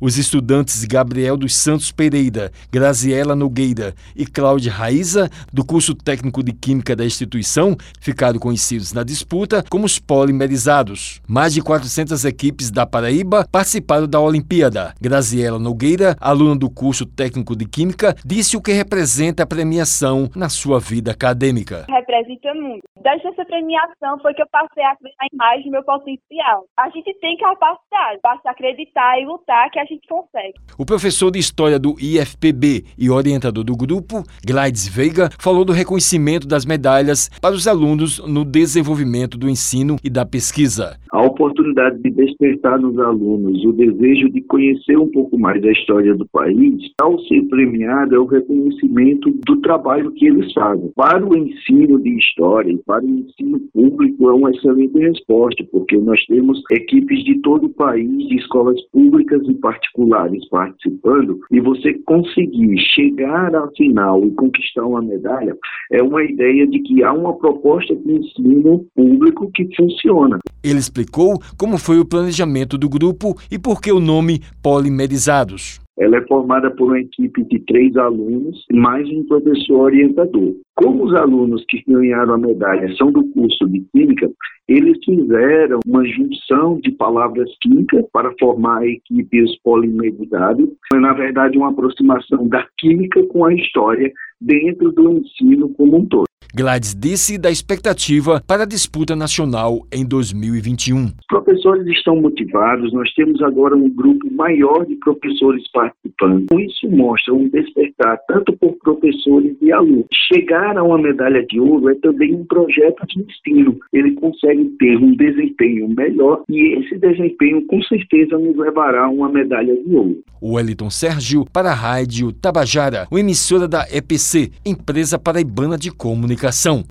Os estudantes Gabriel dos Santos Pereira, Graziela Nogueira e Cláudia Raiza, do curso técnico de Química da instituição, ficaram conhecidos na disputa como os polimerizados. Mais de 400 equipes da Paraíba participaram da Olimpíada. Graziela Nogueira, aluna do curso técnico de Química, disse o que representa a premiação na sua vida acadêmica. Representa muito. Desde essa premiação foi que eu passei a acreditar mais no meu potencial. A gente tem capacidade, basta acreditar e lutar que a gente consegue. O professor de História do IFPB e orientador do grupo, Glides Veiga, falou do reconhecimento das medalhas para os alunos no desenvolvimento do ensino e da pesquisa. A oportunidade de despertar nos alunos o desejo de conhecer um pouco mais da história do país, ao ser premiado, é o reconhecimento do trabalho que eles fazem. Para o ensino de história e para o ensino público, é uma excelente resposta, porque nós temos equipes de todo o país, de escolas públicas e particulares participando, e você conseguir chegar à final e conquistar uma medalha, é uma ideia de que há uma proposta de ensino público que funciona. Ele explicou como foi o planejamento do grupo e por que o nome Polimerizados. Ela é formada por uma equipe de três alunos, mais um professor orientador. Como os alunos que ganharam a medalha são do curso de Química, eles fizeram uma junção de palavras químicas para formar a equipe Os Polimerizados. Foi, na verdade, uma aproximação da química com a história dentro do ensino como um todo. Gladys disse da expectativa para a disputa nacional em 2021. Os professores estão motivados, nós temos agora um grupo maior de professores participando. Isso mostra um despertar tanto por professores e alunos. Chegar a uma medalha de ouro é também um projeto de ensino. Ele consegue ter um desempenho melhor e esse desempenho com certeza nos levará a uma medalha de ouro. O Wellington Sérgio para a Rádio Tabajara, uma emissora da EPC, Empresa Paraibana de Comunicação.